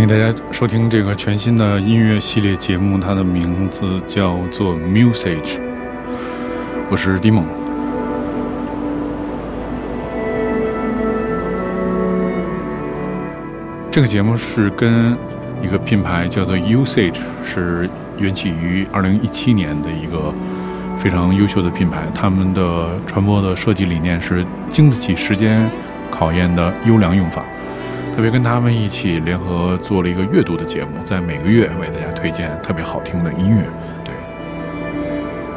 欢迎大家收听这个全新的音乐系列节目，它的名字叫做 Musage。我是 d 蒙。这个节目是跟一个品牌叫做 Usage，是缘起于二零一七年的一个非常优秀的品牌。他们的传播的设计理念是经得起时间考验的优良用法。特别跟他们一起联合做了一个阅读的节目，在每个月为大家推荐特别好听的音乐。对，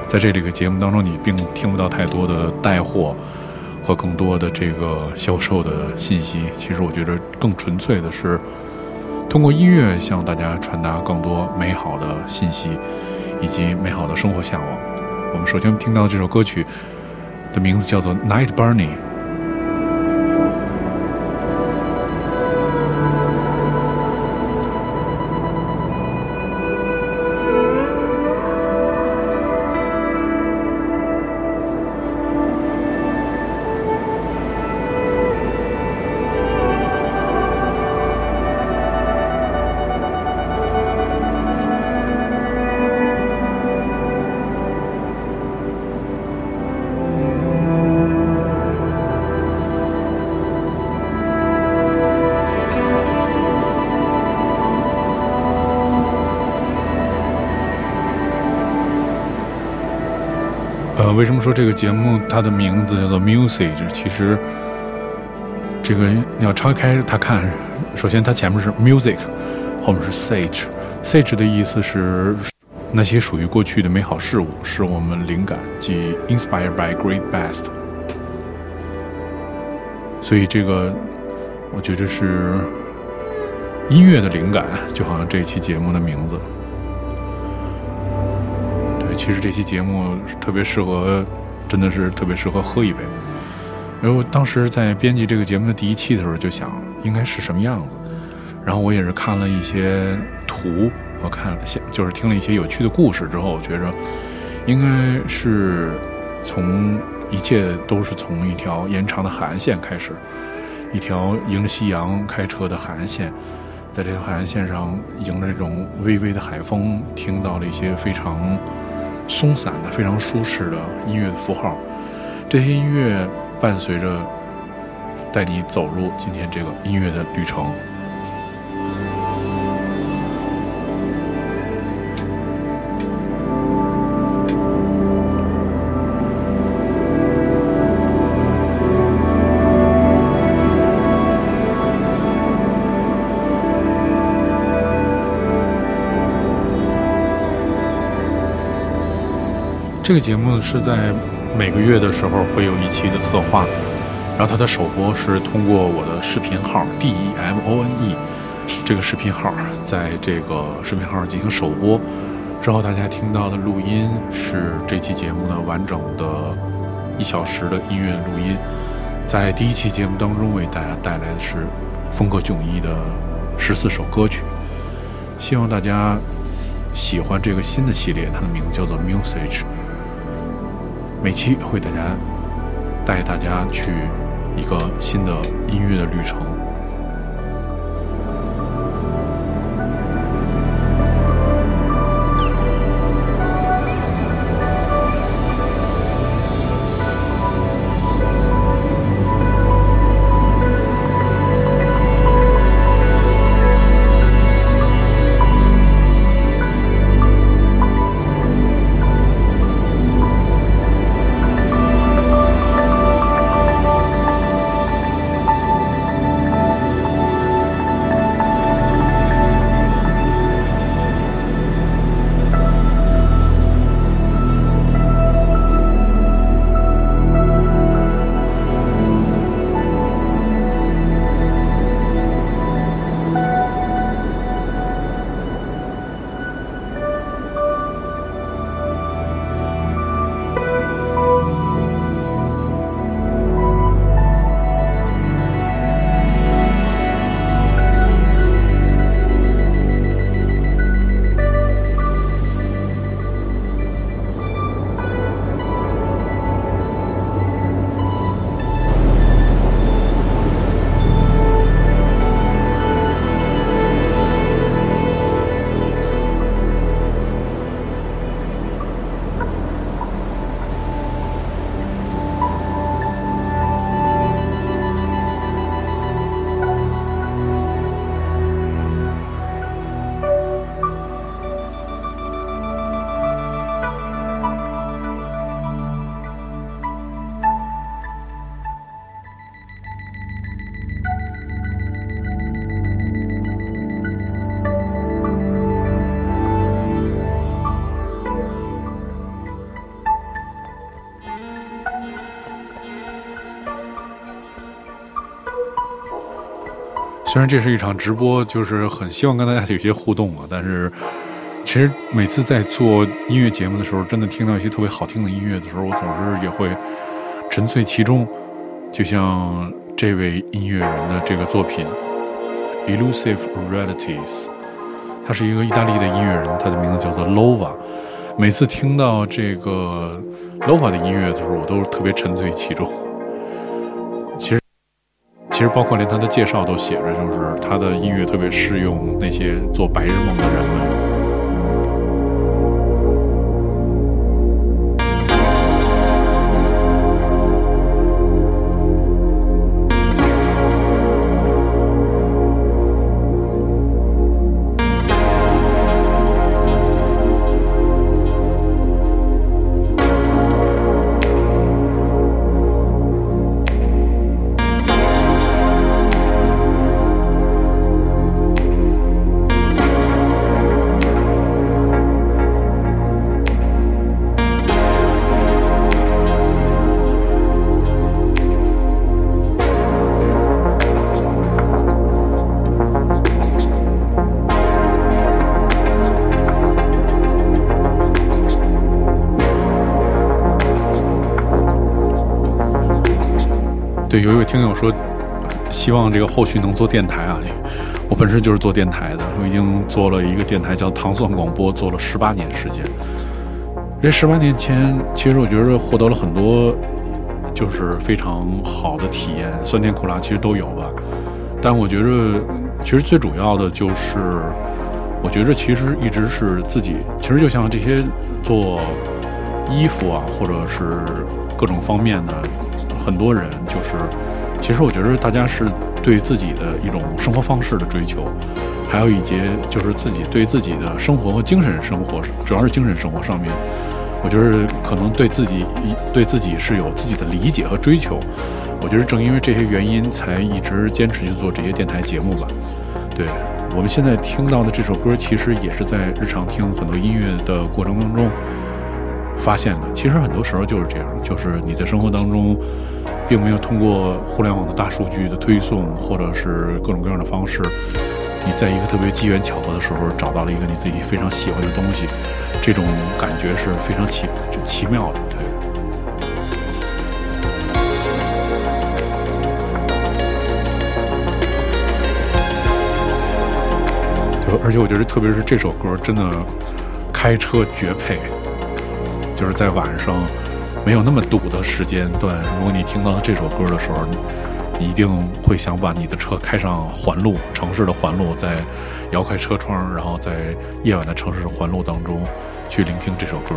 在这里个节目当中，你并听不到太多的带货和更多的这个销售的信息。其实我觉得更纯粹的是通过音乐向大家传达更多美好的信息以及美好的生活向往。我们首先听到这首歌曲的名字叫做《Night Burning》。为什么说这个节目它的名字叫做 Music？其实这个你要拆开它看，首先它前面是 Music，后面是 Sage。Sage 的意思是那些属于过去的美好事物，是我们灵感，即 Inspired by Great Best。所以这个我觉得是音乐的灵感，就好像这期节目的名字。其实这期节目特别适合，真的是特别适合喝一杯。然后当时在编辑这个节目的第一期的时候，就想应该是什么样子。然后我也是看了一些图，我看了些，就是听了一些有趣的故事之后，我觉着应该是从一切都是从一条延长的海岸线开始，一条迎着夕阳开车的海岸线，在这条海岸线上迎着这种微微的海风，听到了一些非常。松散的、非常舒适的音乐的符号，这些音乐伴随着带你走入今天这个音乐的旅程。这个节目是在每个月的时候会有一期的策划，然后它的首播是通过我的视频号 D E M O N E 这个视频号，在这个视频号进行首播之后，大家听到的录音是这期节目的完整的一小时的音乐录音。在第一期节目当中，为大家带来的是风格迥异的十四首歌曲，希望大家喜欢这个新的系列，它的名字叫做 Musage。每期会大家带大家去一个新的音乐的旅程。虽然这是一场直播，就是很希望跟大家有些互动啊，但是其实每次在做音乐节目的时候，真的听到一些特别好听的音乐的时候，我总是也会沉醉其中。就像这位音乐人的这个作品《Elusive Realities》，他是一个意大利的音乐人，他的名字叫做 Lova。每次听到这个 Lova 的音乐的时候，我都特别沉醉其中。其实，包括连他的介绍都写着，就是他的音乐特别适用那些做白日梦的人们。听友说，希望这个后续能做电台啊。我本身就是做电台的，我已经做了一个电台叫糖蒜广播，做了十八年时间。这十八年前，其实我觉得获得了很多，就是非常好的体验，酸甜苦辣其实都有吧。但我觉得，其实最主要的就是，我觉得其实一直是自己，其实就像这些做衣服啊，或者是各种方面的。很多人就是，其实我觉得大家是对自己的一种生活方式的追求，还有一节就是自己对自己的生活和精神生活，主要是精神生活上面，我觉得可能对自己对自己是有自己的理解和追求。我觉得正因为这些原因，才一直坚持去做这些电台节目吧。对我们现在听到的这首歌，其实也是在日常听很多音乐的过程当中发现的。其实很多时候就是这样，就是你在生活当中。并没有通过互联网的大数据的推送，或者是各种各样的方式，你在一个特别机缘巧合的时候找到了一个你自己非常喜欢的东西，这种感觉是非常奇就奇妙的，对，而且我觉得，特别是这首歌，真的开车绝配，就是在晚上。没有那么堵的时间段，如果你听到这首歌的时候，你一定会想把你的车开上环路，城市的环路，在摇开车窗，然后在夜晚的城市环路当中去聆听这首歌。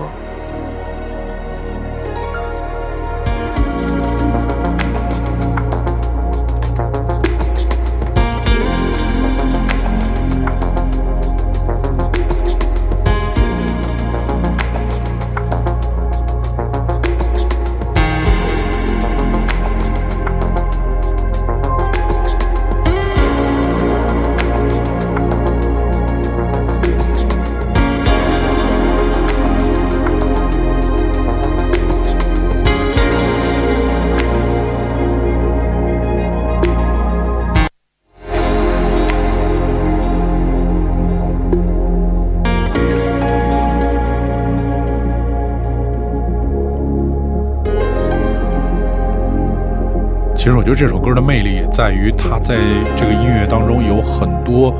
我觉得这首歌的魅力在于，它在这个音乐当中有很多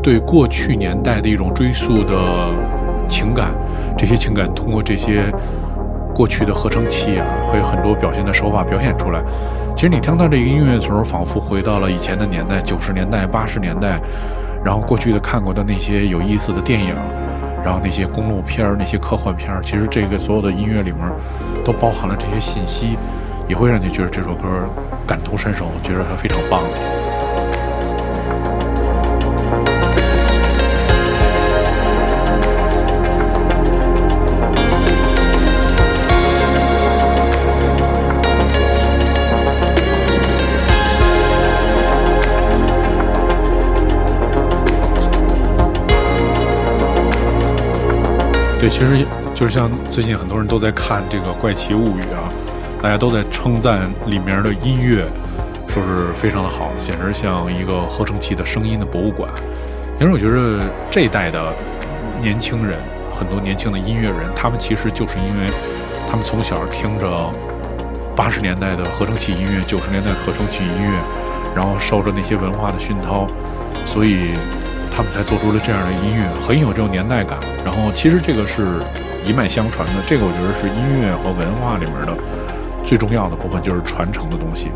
对过去年代的一种追溯的情感，这些情感通过这些过去的合成器啊，会有很多表现的手法表现出来。其实你听到这个音乐的时候，仿佛回到了以前的年代，九十年代、八十年代，然后过去的看过的那些有意思的电影，然后那些公路片儿、那些科幻片儿，其实这个所有的音乐里面都包含了这些信息。也会让你觉得这首歌感同身受，我觉得他非常棒。对，其实就是像最近很多人都在看这个《怪奇物语》啊。大家都在称赞里面的音乐，说是非常的好，简直像一个合成器的声音的博物馆。因为我觉得这一代的年轻人，很多年轻的音乐人，他们其实就是因为他们从小听着八十年代的合成器音乐、九十年代的合成器音乐，然后受着那些文化的熏陶，所以他们才做出了这样的音乐，很有这种年代感。然后其实这个是一脉相传的，这个我觉得是音乐和文化里面的最重要的部分，就是传承的东西，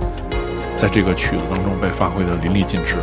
在这个曲子当中被发挥的淋漓尽致。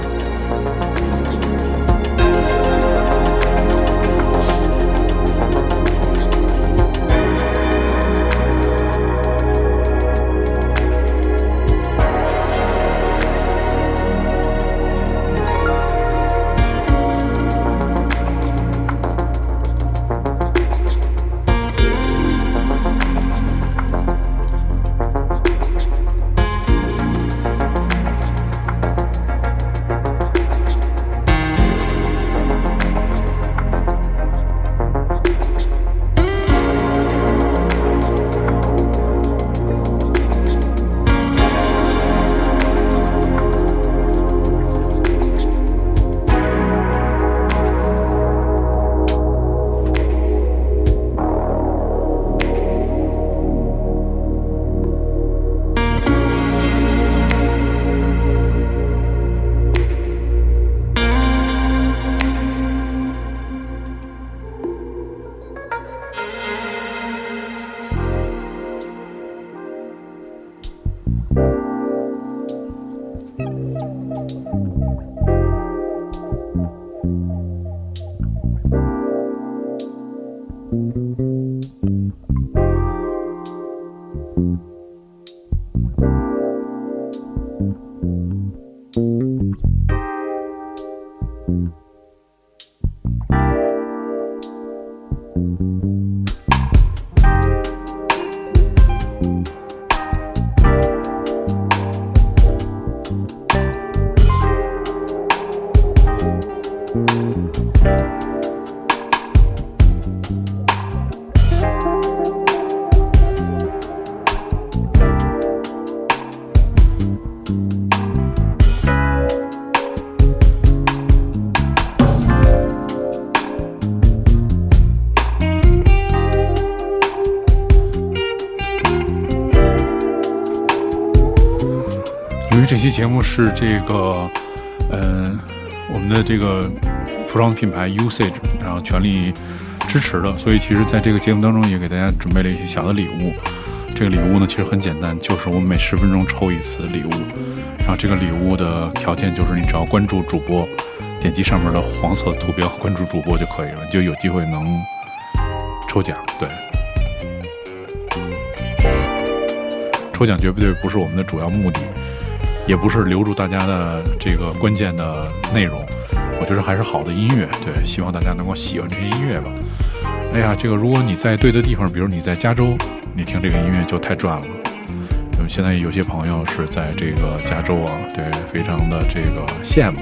这期节目是这个，嗯，我们的这个服装品牌 Usage，然后全力支持的，所以其实在这个节目当中也给大家准备了一些小的礼物。这个礼物呢，其实很简单，就是我们每十分钟抽一次礼物，然后这个礼物的条件就是你只要关注主播，点击上面的黄色图标关注主播就可以了，就有机会能抽奖。对，抽奖绝对不是我们的主要目的。也不是留住大家的这个关键的内容，我觉得还是好的音乐。对，希望大家能够喜欢这些音乐吧。哎呀，这个如果你在对的地方，比如你在加州，你听这个音乐就太赚了。那么现在有些朋友是在这个加州啊，对，非常的这个羡慕。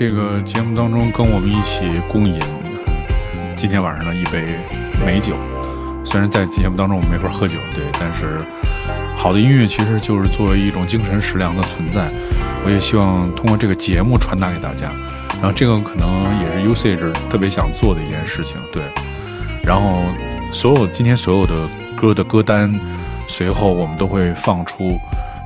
这个节目当中，跟我们一起共饮今天晚上的一杯美酒。虽然在节目当中我们没法喝酒，对，但是好的音乐其实就是作为一种精神食粮的存在。我也希望通过这个节目传达给大家，然后这个可能也是 Usage 特别想做的一件事情，对。然后所有今天所有的歌的歌单，随后我们都会放出。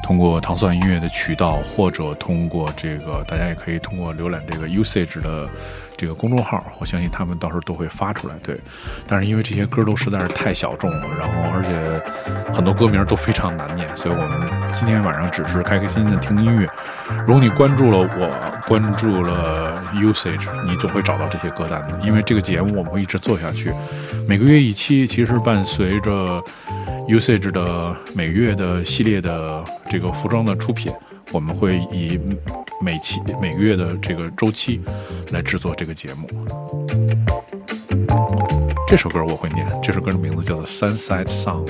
通过糖蒜音乐的渠道，或者通过这个，大家也可以通过浏览这个 Usage 的这个公众号，我相信他们到时候都会发出来。对，但是因为这些歌都实在是太小众了，然后而且很多歌名都非常难念，所以我们今天晚上只是开开心心的听音乐。如果你关注了我，关注了 Usage，你总会找到这些歌单的，因为这个节目我们会一直做下去，每个月一期，其实伴随着。Usage 的每月的系列的这个服装的出品，我们会以每期每个月的这个周期来制作这个节目。这首歌我会念，这首歌的名字叫做《Sunset Sound》。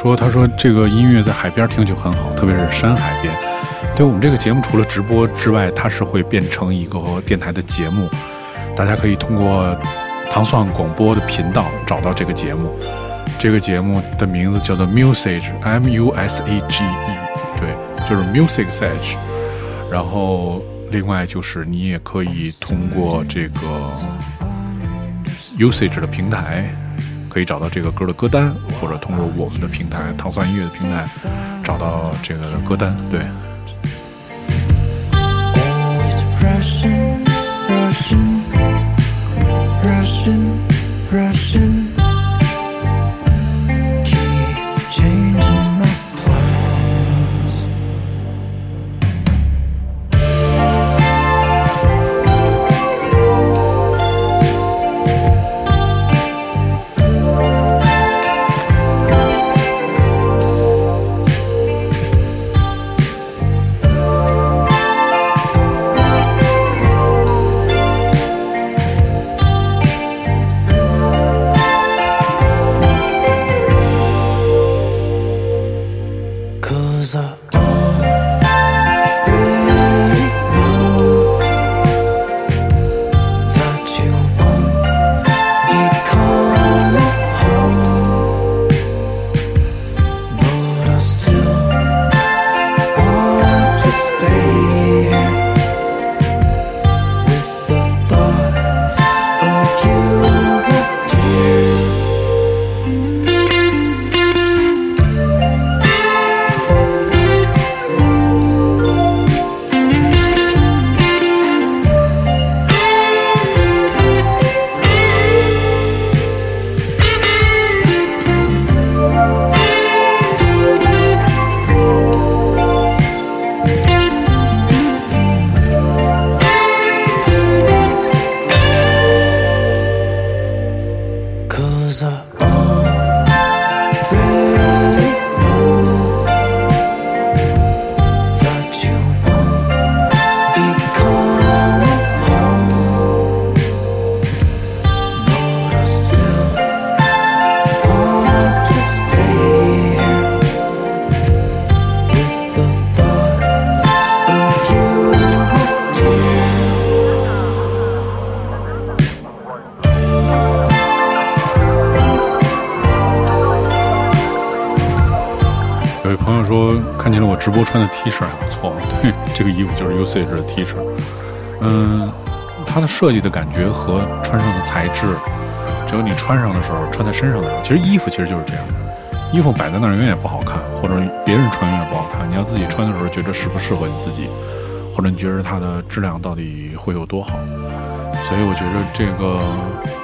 说，他说这个音乐在海边听就很好，特别是山海边。对我们这个节目，除了直播之外，它是会变成一个电台的节目，大家可以通过糖蒜广播的频道找到这个节目。这个节目的名字叫做 Musage，M U S A G E，对，就是 Music Sage。然后另外就是你也可以通过这个 Usage 的平台。可以找到这个歌的歌单，或者通过我们的平台糖蒜音乐的平台找到这个歌单。对。T 恤还不错，对，这个衣服就是 Usage 的 T 恤。嗯，它的设计的感觉和穿上的材质，只有你穿上的时候，穿在身上的时候，其实衣服其实就是这样，衣服摆在那儿永远不好看，或者别人穿永远不好看。你要自己穿的时候，觉得适不适合你自己，或者你觉得它的质量到底会有多好。所以我觉得这个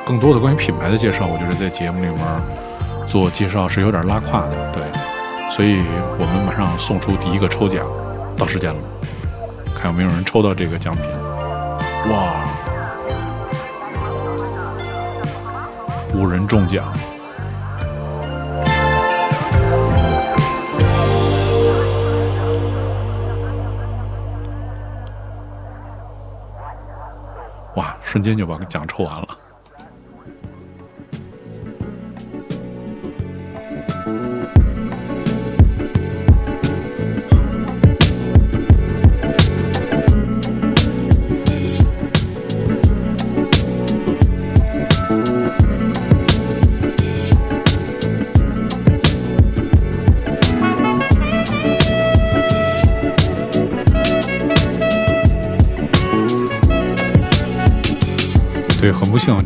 更多的关于品牌的介绍，我觉得在节目里面做介绍是有点拉胯的，对。所以我们马上送出第一个抽奖，到时间了，看有没有人抽到这个奖品。哇，五人中奖！哇，瞬间就把奖抽完了。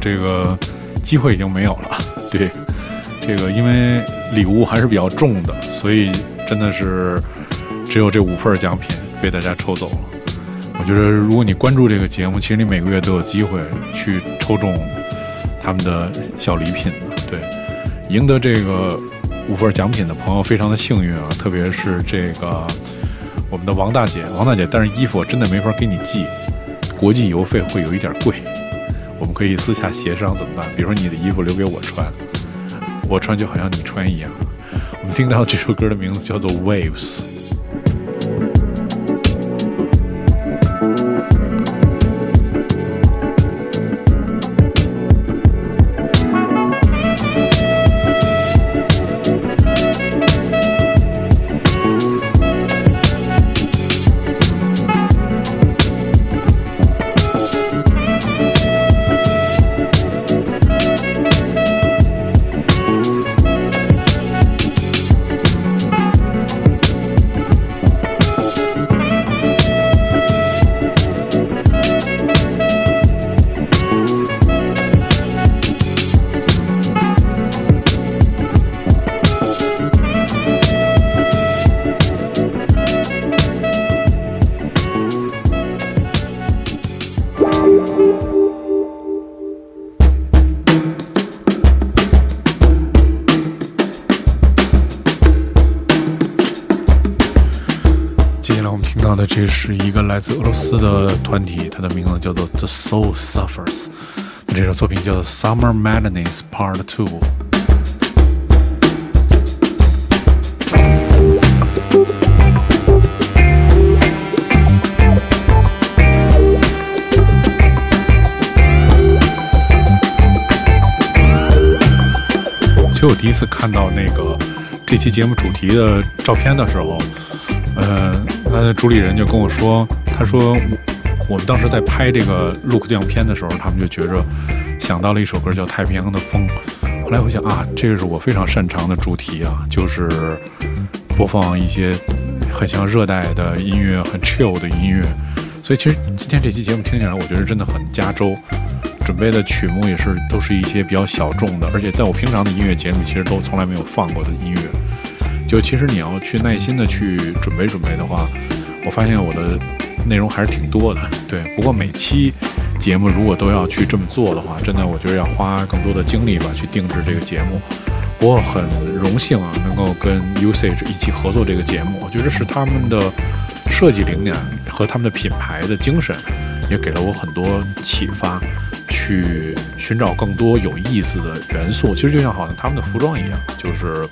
这个机会已经没有了。对，这个因为礼物还是比较重的，所以真的是只有这五份奖品被大家抽走了。我觉得，如果你关注这个节目，其实你每个月都有机会去抽中他们的小礼品的。对，赢得这个五份奖品的朋友非常的幸运啊，特别是这个我们的王大姐，王大姐，但是衣服我真的没法给你寄，国际邮费会有一点贵。我们可以私下协商怎么办？比如说你的衣服留给我穿，我穿就好像你穿一样。我们听到这首歌的名字叫做《Waves》。来自俄罗斯的团体，它的名字叫做 The Soul Suffers。这首作品叫做 Summer Madness Part Two。其实我第一次看到那个这期节目主题的照片的时候。呃，他的主理人就跟我说，他说我我们当时在拍这个 look 样片的时候，他们就觉着想到了一首歌叫《太平洋的风》。后来我想啊，这个是我非常擅长的主题啊，就是播放一些很像热带的音乐，很 chill 的音乐。所以其实今天这期节目听起来，我觉得真的很加州。准备的曲目也是都是一些比较小众的，而且在我平常的音乐节里，其实都从来没有放过的音乐。就其实你要去耐心的去准备准备的话，我发现我的内容还是挺多的。对，不过每期节目如果都要去这么做的话，真的我觉得要花更多的精力吧去定制这个节目。我很荣幸啊，能够跟 Usage 一起合作这个节目，我觉得是他们的设计灵感和他们的品牌的精神，也给了我很多启发，去寻找更多有意思的元素。其实就像好像他们的服装一样，就是。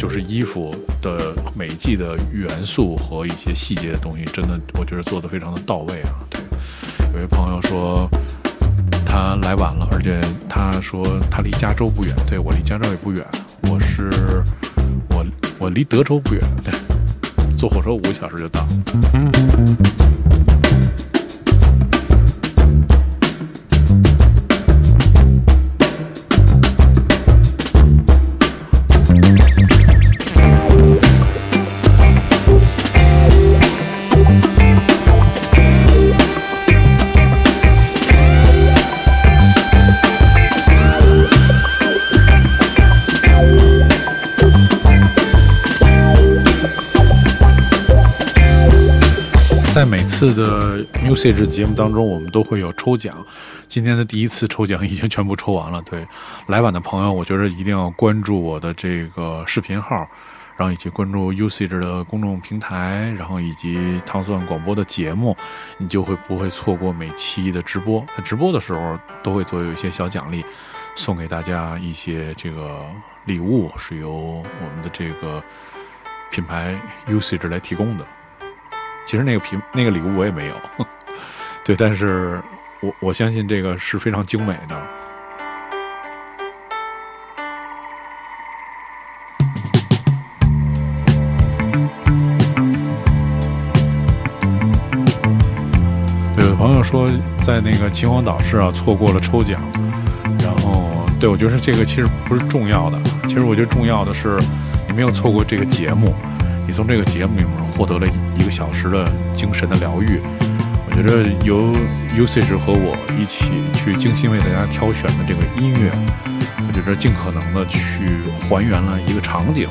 就是衣服的每一季的元素和一些细节的东西，真的我觉得做的非常的到位啊。对，有位朋友说他来晚了，而且他说他离加州不远，对我离加州也不远，我是我我离德州不远，对，坐火车五个小时就到。每次的 usage 节目当中，我们都会有抽奖。今天的第一次抽奖已经全部抽完了。对，来晚的朋友，我觉得一定要关注我的这个视频号，然后以及关注 Usage 的公众平台，然后以及糖蒜广播的节目，你就会不会错过每期的直播。在直播的时候都会做有一些小奖励，送给大家一些这个礼物，是由我们的这个品牌 Usage 来提供的。其实那个品那个礼物我也没有，对，但是。我我相信这个是非常精美的。有朋友说在那个秦皇岛市啊错过了抽奖，然后对我觉得这个其实不是重要的，其实我觉得重要的是你没有错过这个节目，你从这个节目里面获得了一个小时的精神的疗愈。我觉得由 Usage 和我一起去精心为大家挑选的这个音乐，我觉得尽可能的去还原了一个场景。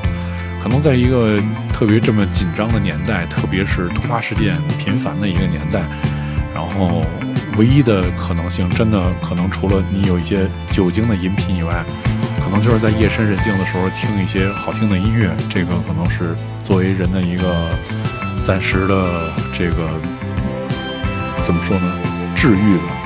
可能在一个特别这么紧张的年代，特别是突发事件频繁的一个年代，然后唯一的可能性，真的可能除了你有一些酒精的饮品以外，可能就是在夜深人静的时候听一些好听的音乐。这个可能是作为人的一个暂时的这个。怎么说呢？治愈吧。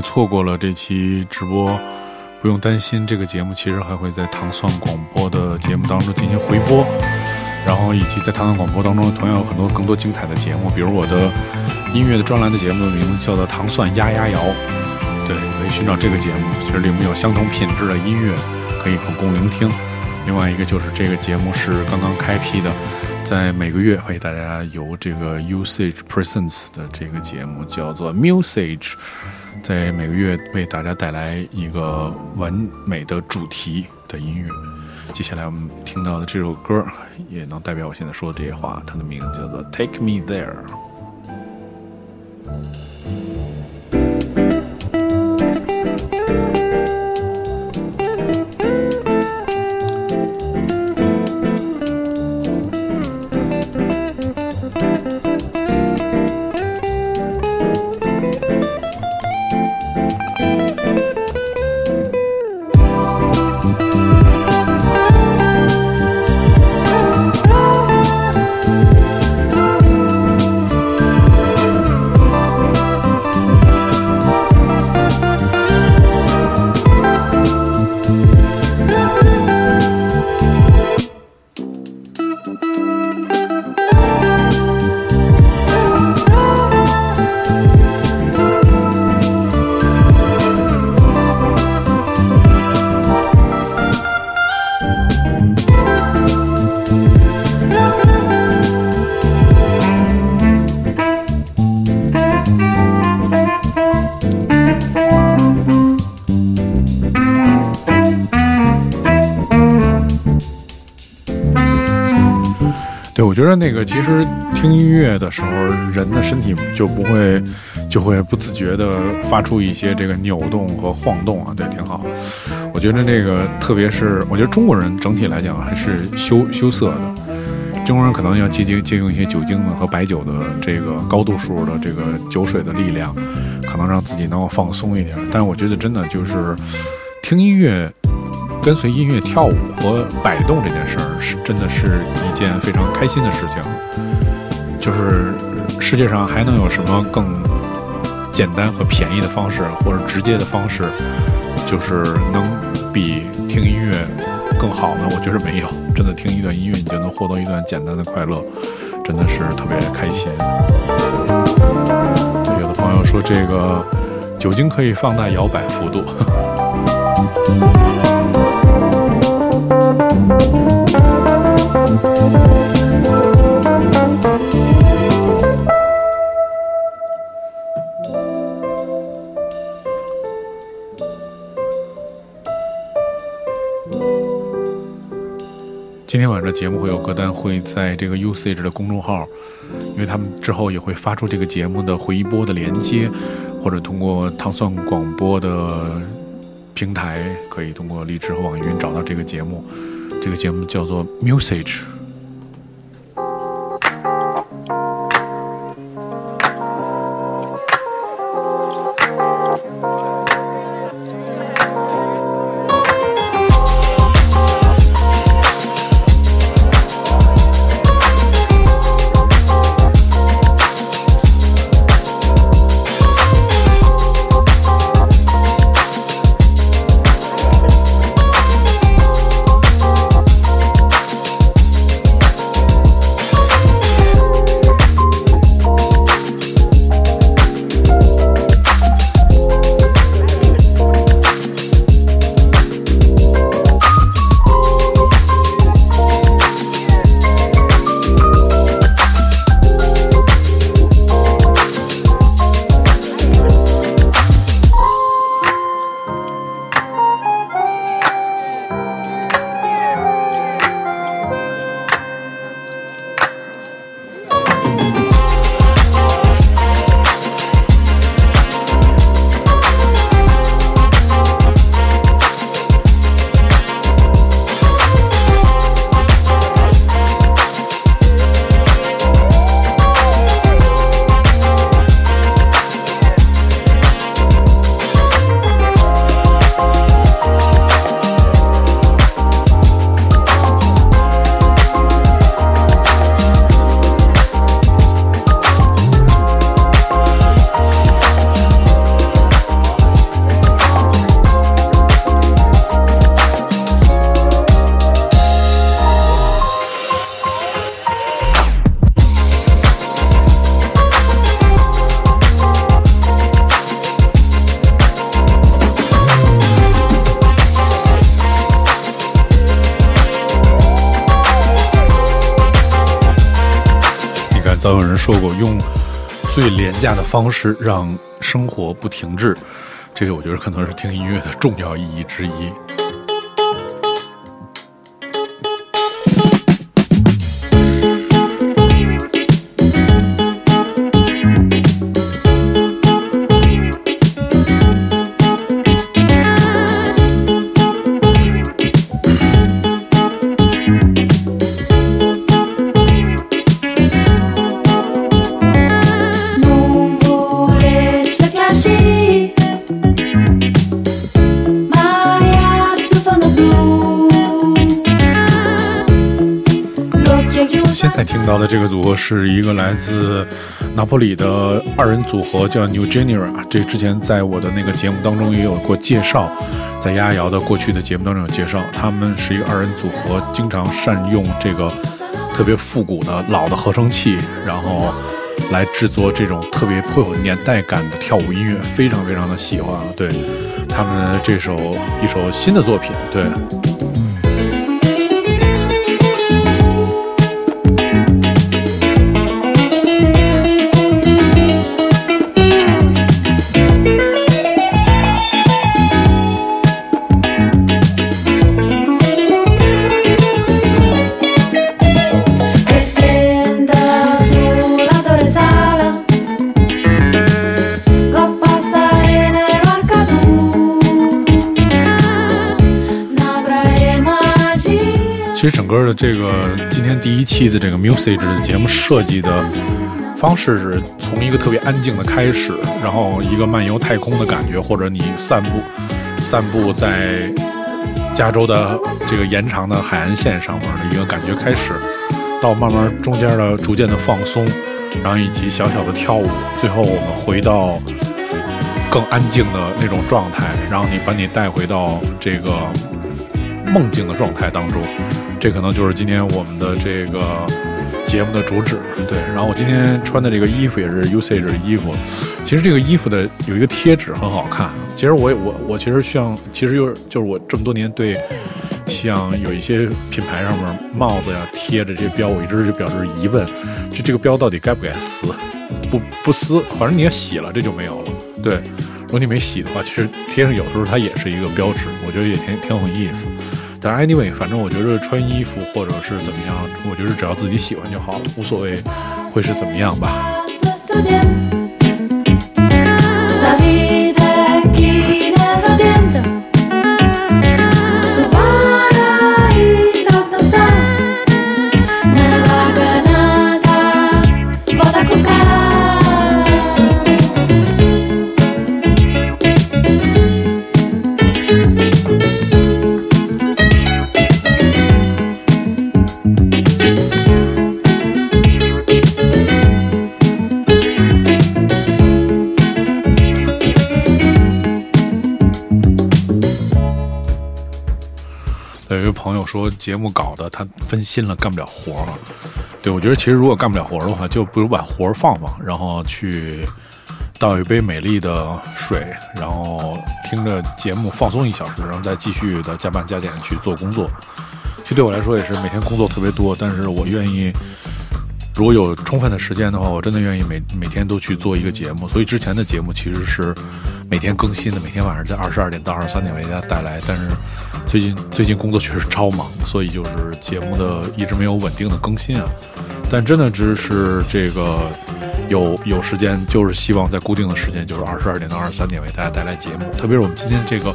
错过了这期直播，不用担心，这个节目其实还会在糖蒜广播的节目当中进行回播，然后以及在糖蒜广播当中同样有很多更多精彩的节目，比如我的音乐的专栏的节目的名字叫做《糖蒜丫丫摇》，对，可以寻找这个节目，其实里面有相同品质的音乐可以可供聆听。另外一个就是这个节目是刚刚开辟的，在每个月为大家由这个 Usage Presents 的这个节目叫做 Musage。在每个月为大家带来一个完美的主题的音乐。接下来我们听到的这首歌，也能代表我现在说的这些话。它的名字叫做《Take Me There》。那个其实听音乐的时候，人的身体就不会就会不自觉的发出一些这个扭动和晃动啊，对，挺好。我觉得那个特别是，我觉得中国人整体来讲还是羞羞涩的，中国人可能要借借借用一些酒精的和白酒的这个高度数的这个酒水的力量，可能让自己能够放松一点。但是我觉得真的就是听音乐。跟随音乐跳舞和摆动这件事儿，是真的是一件非常开心的事情。就是世界上还能有什么更简单和便宜的方式，或者直接的方式，就是能比听音乐更好呢？我觉得没有。真的听一段音乐，你就能获得一段简单的快乐，真的是特别开心。有的朋友说，这个酒精可以放大摇摆幅度。今天晚上节目会有歌单，会在这个 Usage 的公众号，因为他们之后也会发出这个节目的回播的连接，或者通过糖蒜广播的平台，可以通过荔枝和网易云找到这个节目。这个节目叫做 Musage。用最廉价的方式让生活不停滞，这个我觉得可能是听音乐的重要意义之一。的这个组合是一个来自拿破里的二人组合，叫 New Genera。这之前在我的那个节目当中也有过介绍，在丫瑶的过去的节目当中有介绍。他们是一个二人组合，经常善用这个特别复古的老的合成器，然后来制作这种特别颇有年代感的跳舞音乐，非常非常的喜欢。对他们这首一首新的作品，对。其实整个的这个今天第一期的这个 Music 的节目设计的方式是从一个特别安静的开始，然后一个漫游太空的感觉，或者你散步散步在加州的这个延长的海岸线上面的一个感觉开始，到慢慢中间的逐渐的放松，然后以及小小的跳舞，最后我们回到更安静的那种状态，然后你把你带回到这个梦境的状态当中。这可能就是今天我们的这个节目的主旨，对。然后我今天穿的这个衣服也是 Usage 的衣服，其实这个衣服的有一个贴纸很好看。其实我我我其实像，其实就是就是我这么多年对像有一些品牌上面帽子呀贴着这些标，我一直就表示疑问，就这个标到底该不该撕？不不撕，反正你要洗了这就没有了。对，如果你没洗的话，其实贴上有时候它也是一个标志，我觉得也挺挺有意思。但 anyway，反正我觉得穿衣服或者是怎么样，我觉得只要自己喜欢就好了，无所谓会是怎么样吧。说节目搞的他分心了，干不了活了。对我觉得，其实如果干不了活的话，就不如把活放放，然后去倒一杯美丽的水，然后听着节目放松一小时，然后再继续的加班加点去做工作。其实对我来说也是每天工作特别多，但是我愿意。如果有充分的时间的话，我真的愿意每每天都去做一个节目。所以之前的节目其实是每天更新的，每天晚上在二十二点到二十三点为大家带来。但是最近最近工作确实超忙，所以就是节目的一直没有稳定的更新啊。但真的只是这个有有时间，就是希望在固定的时间，就是二十二点到二十三点为大家带来节目。特别是我们今天这个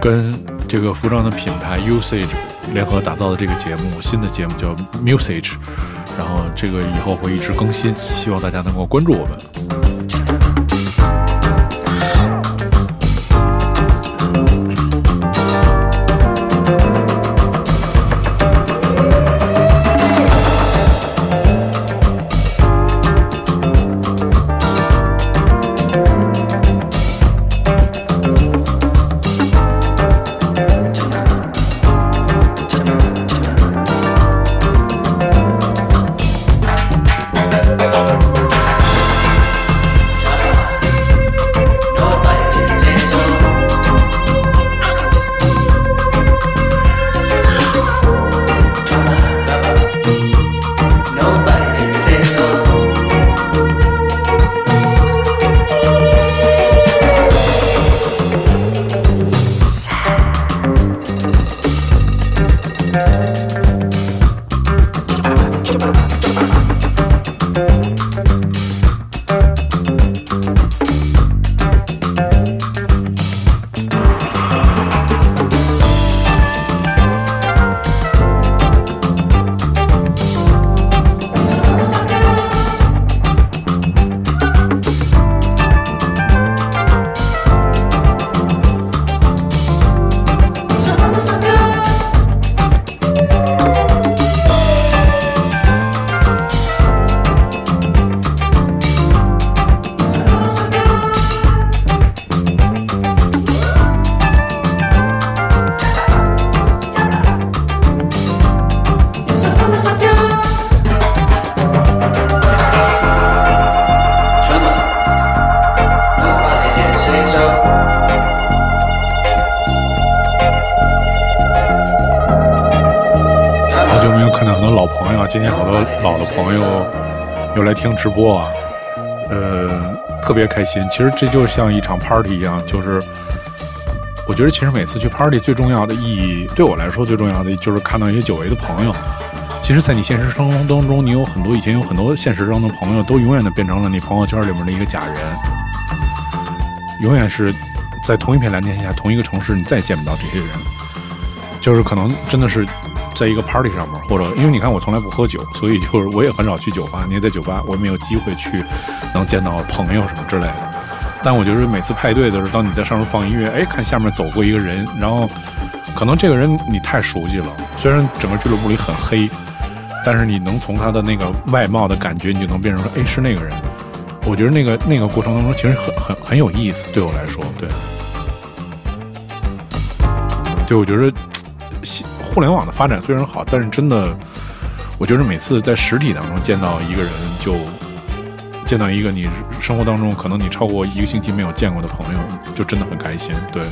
跟这个服装的品牌 Usage 联合打造的这个节目，新的节目叫 Musage。然后这个以后会一直更新，希望大家能够关注我们。听直播啊，呃，特别开心。其实这就像一场 party 一样，就是我觉得其实每次去 party 最重要的意义，对我来说最重要的就是看到一些久违的朋友。其实，在你现实生活当中，你有很多以前有很多现实中的朋友，都永远的变成了你朋友圈里面的一个假人，永远是在同一片蓝天下、同一个城市，你再也见不到这些人。就是可能真的是。在一个 party 上面，或者因为你看我从来不喝酒，所以就是我也很少去酒吧。你也在酒吧，我也没有机会去能见到朋友什么之类的。但我觉得每次派对的时候，当你在上面放音乐，哎，看下面走过一个人，然后可能这个人你太熟悉了，虽然整个俱乐部里很黑，但是你能从他的那个外貌的感觉，你就能辨认出，哎，是那个人。我觉得那个那个过程当中，其实很很很有意思，对我来说，对。对，我觉得。互联网的发展虽然好，但是真的，我觉得每次在实体当中见到一个人，就见到一个你生活当中可能你超过一个星期没有见过的朋友，就真的很开心。对。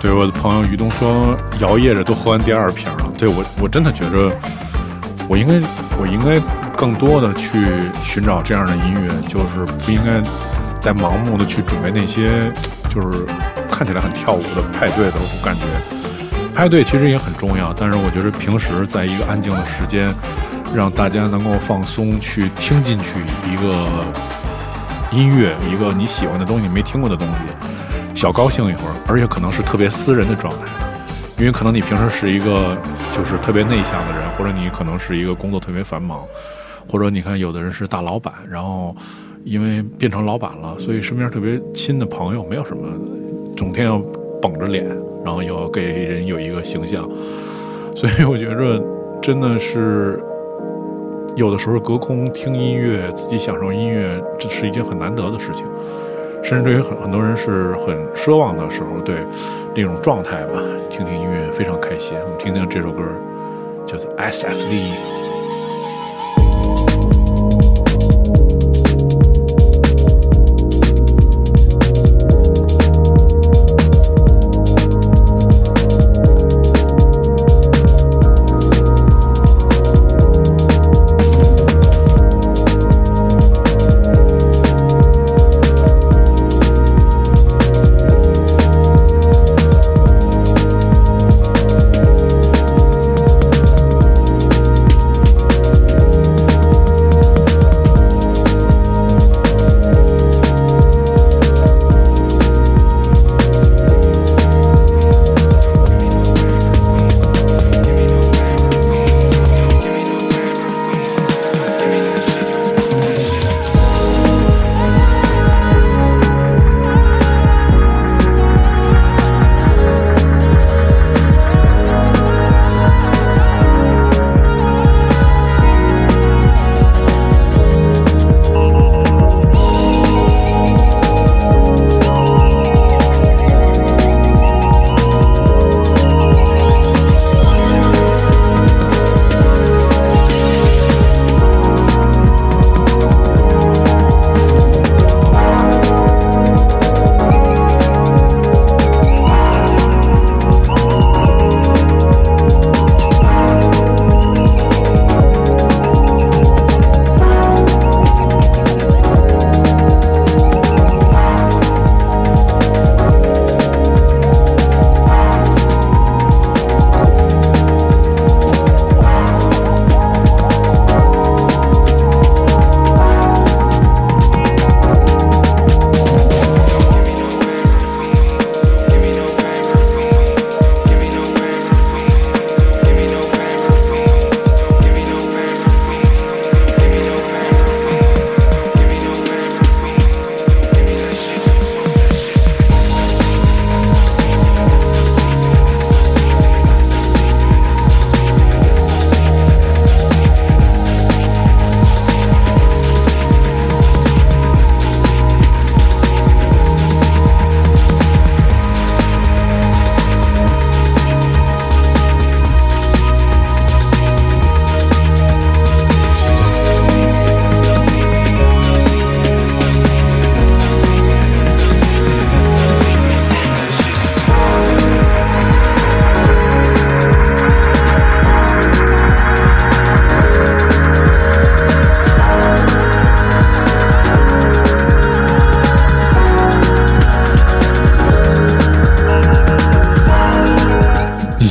对我的朋友于东说，摇曳着都喝完第二瓶。对我，我真的觉着，我应该，我应该更多的去寻找这样的音乐，就是不应该再盲目的去准备那些，就是看起来很跳舞的派对的感觉。派对其实也很重要，但是我觉得平时在一个安静的时间，让大家能够放松，去听进去一个音乐，一个你喜欢的东西，没听过的东西，小高兴一会儿，而且可能是特别私人的状态。因为可能你平时是一个就是特别内向的人，或者你可能是一个工作特别繁忙，或者你看有的人是大老板，然后因为变成老板了，所以身边特别亲的朋友没有什么，整天要绷着脸，然后要给人有一个形象，所以我觉着真的是有的时候隔空听音乐，自己享受音乐，这是一件很难得的事情。甚至于很很多人是很奢望的时候，对那种状态吧，听听音乐非常开心。我们听听这首歌，叫做《SFZ》。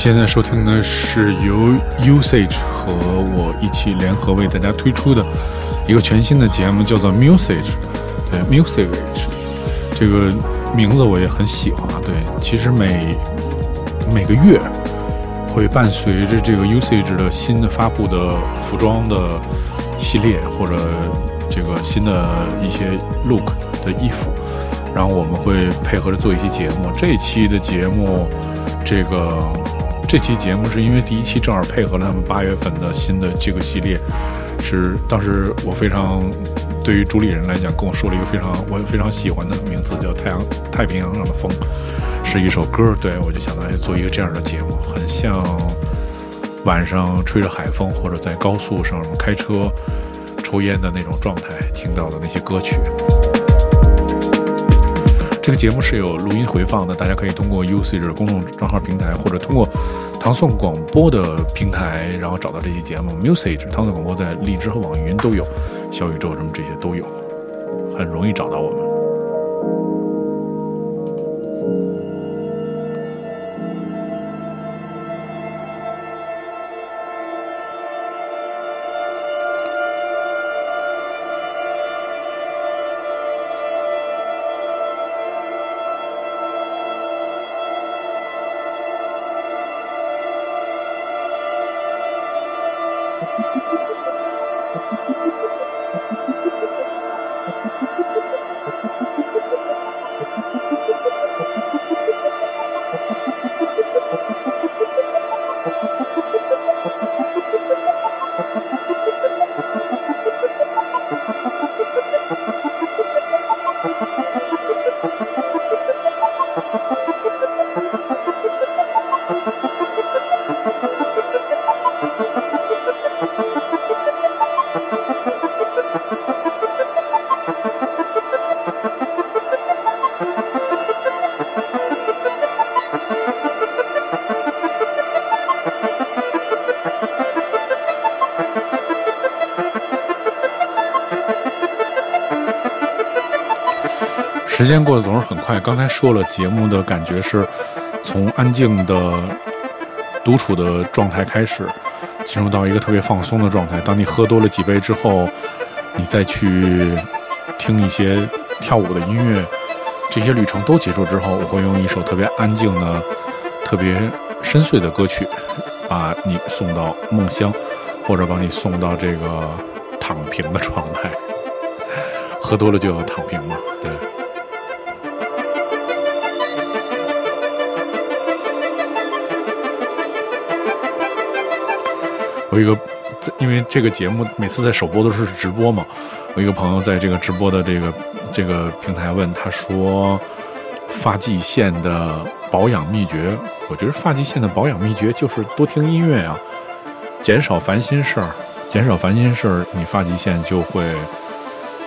现在收听的是由 Usage 和我一起联合为大家推出的一个全新的节目，叫做 Musage。对，Musage 这个名字我也很喜欢啊。对，其实每每个月会伴随着这个 Usage 的新的发布的服装的系列，或者这个新的一些 look 的衣服，然后我们会配合着做一期节目。这一期的节目，这个。这期节目是因为第一期正好配合了他们八月份的新的这个系列，是当时我非常对于主理人来讲跟我说了一个非常我非常喜欢的名字，叫《太阳太平洋上的风》，是一首歌。对我就想到做一个这样的节目，很像晚上吹着海风或者在高速上开车抽烟的那种状态听到的那些歌曲。这个节目是有录音回放的，大家可以通过 Usage 公众账号平台，或者通过唐宋广播的平台，然后找到这期节目。Musage 唐宋广播在荔枝和网易云都有，小宇宙什么这些都有，很容易找到我们。快。刚才说了，节目的感觉是从安静的独处的状态开始，进入到一个特别放松的状态。当你喝多了几杯之后，你再去听一些跳舞的音乐，这些旅程都结束之后，我会用一首特别安静的、特别深邃的歌曲，把你送到梦乡，或者把你送到这个躺平的状态。喝多了就要躺平嘛，对。我一个，因为这个节目每次在首播都是直播嘛，我一个朋友在这个直播的这个这个平台问他说，发际线的保养秘诀，我觉得发际线的保养秘诀就是多听音乐啊，减少烦心事儿，减少烦心事儿，你发际线就会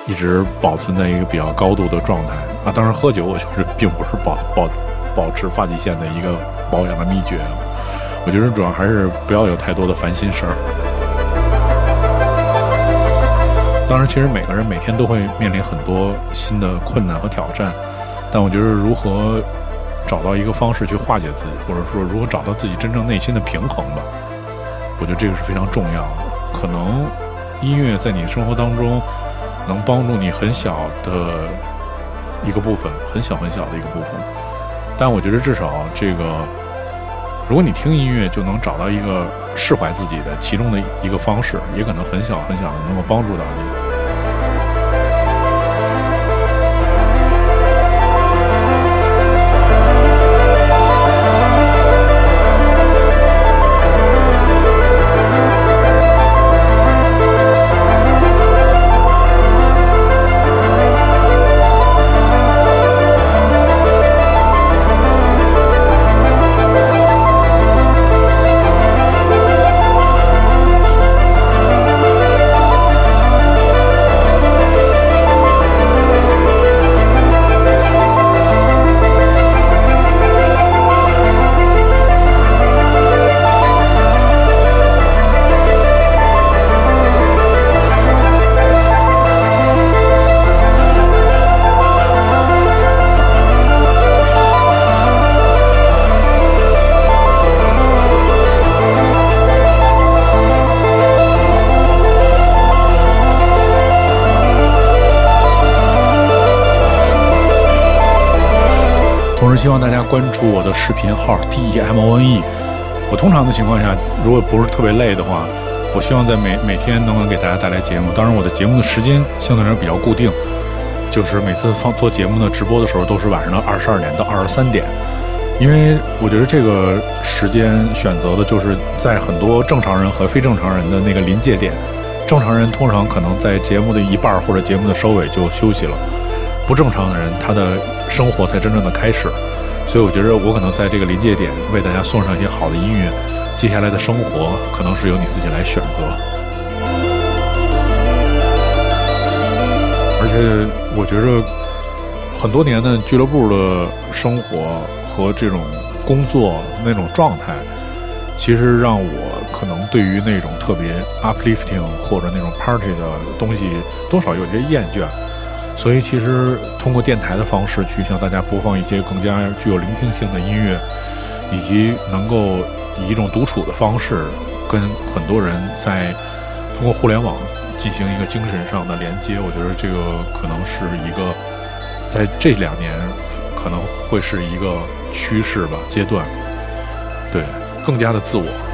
一直保存在一个比较高度的状态啊。当然喝酒，我就是并不是保保保持发际线的一个保养的秘诀。我觉得主要还是不要有太多的烦心事儿。当然，其实每个人每天都会面临很多新的困难和挑战，但我觉得如何找到一个方式去化解自己，或者说如何找到自己真正内心的平衡吧，我觉得这个是非常重要的。可能音乐在你生活当中能帮助你很小的一个部分，很小很小的一个部分，但我觉得至少这个。如果你听音乐就能找到一个释怀自己的其中的一个方式，也可能很小很小的能够帮助到你。希望大家关注我的视频号 D E M O N E。我通常的情况下，如果不是特别累的话，我希望在每每天都能给大家带来节目。当然，我的节目的时间相对来说比较固定，就是每次放做节目的直播的时候都是晚上的二十二点到二十三点。因为我觉得这个时间选择的就是在很多正常人和非正常人的那个临界点。正常人通常可能在节目的一半或者节目的收尾就休息了，不正常的人他的生活才真正的开始。所以我觉得我可能在这个临界点为大家送上一些好的音乐，接下来的生活可能是由你自己来选择。而且我觉着很多年的俱乐部的生活和这种工作那种状态，其实让我可能对于那种特别 uplifting 或者那种 party 的东西多少有些厌倦。所以，其实通过电台的方式去向大家播放一些更加具有聆听性的音乐，以及能够以一种独处的方式跟很多人在通过互联网进行一个精神上的连接，我觉得这个可能是一个在这两年可能会是一个趋势吧阶段，对，更加的自我。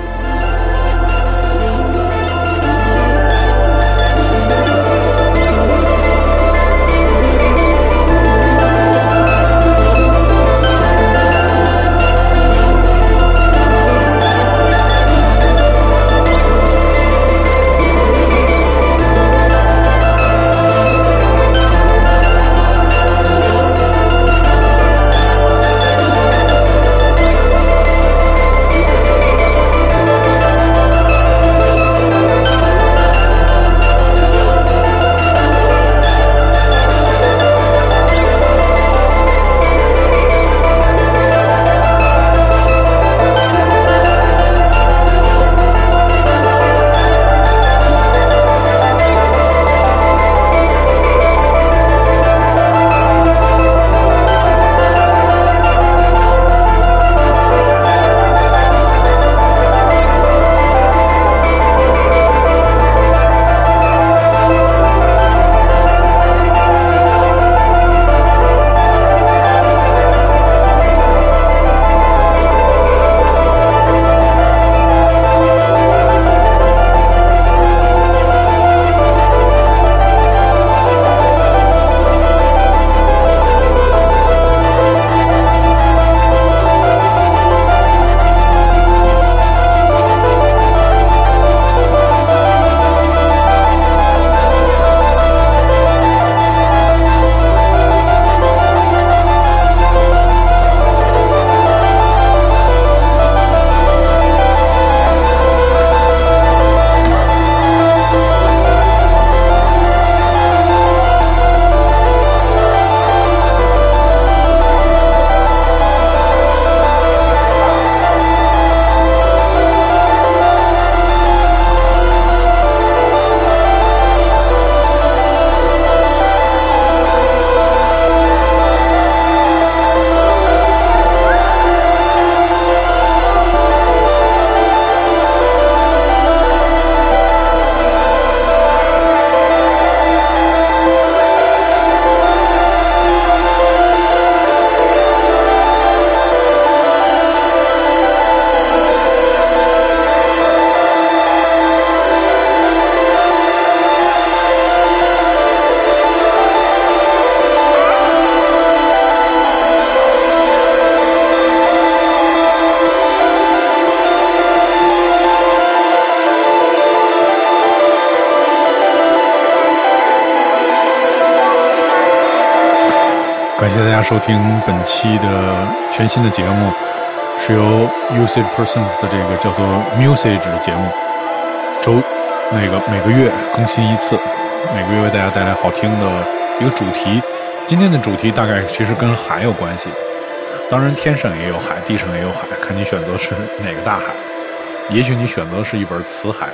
收听本期的全新的节目，是由 Usage Persons 的这个叫做 Musage 的节目，周那个每个月更新一次，每个月为大家带来好听的一个主题。今天的主题大概其实跟海有关系，当然天上也有海，地上也有海，看你选择是哪个大海。也许你选择是一本词海。